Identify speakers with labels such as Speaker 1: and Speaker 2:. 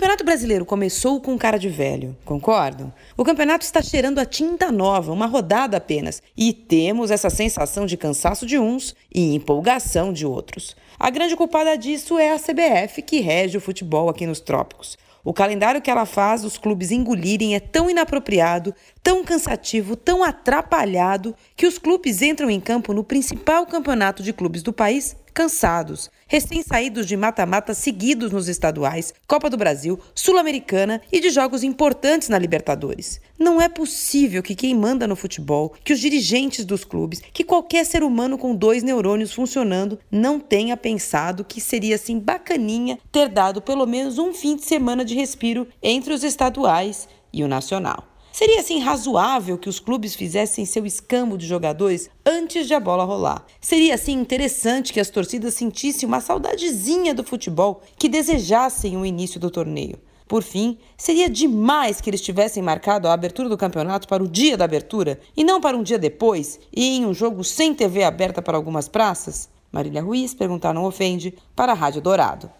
Speaker 1: Campeonato Brasileiro começou com cara de velho, concordam? O campeonato está cheirando a tinta nova, uma rodada apenas, e temos essa sensação de cansaço de uns e empolgação de outros. A grande culpada disso é a CBF, que rege o futebol aqui nos trópicos. O calendário que ela faz os clubes engolirem é tão inapropriado, tão cansativo, tão atrapalhado, que os clubes entram em campo no principal campeonato de clubes do país cansados, recém-saídos de mata-mata seguidos nos estaduais, Copa do Brasil, Sul-Americana e de jogos importantes na Libertadores. Não é possível que quem manda no futebol, que os dirigentes dos clubes, que qualquer ser humano com dois neurônios funcionando não tenha pensado que seria assim bacaninha ter dado pelo menos um fim de semana de respiro entre os estaduais e o nacional. Seria assim razoável que os clubes fizessem seu escambo de jogadores antes de a bola rolar. Seria assim interessante que as torcidas sentissem uma saudadezinha do futebol, que desejassem o início do torneio. Por fim, seria demais que eles tivessem marcado a abertura do campeonato para o dia da abertura e não para um dia depois e em um jogo sem TV aberta para algumas praças? Marília Ruiz, perguntar não ofende, para a Rádio Dourado.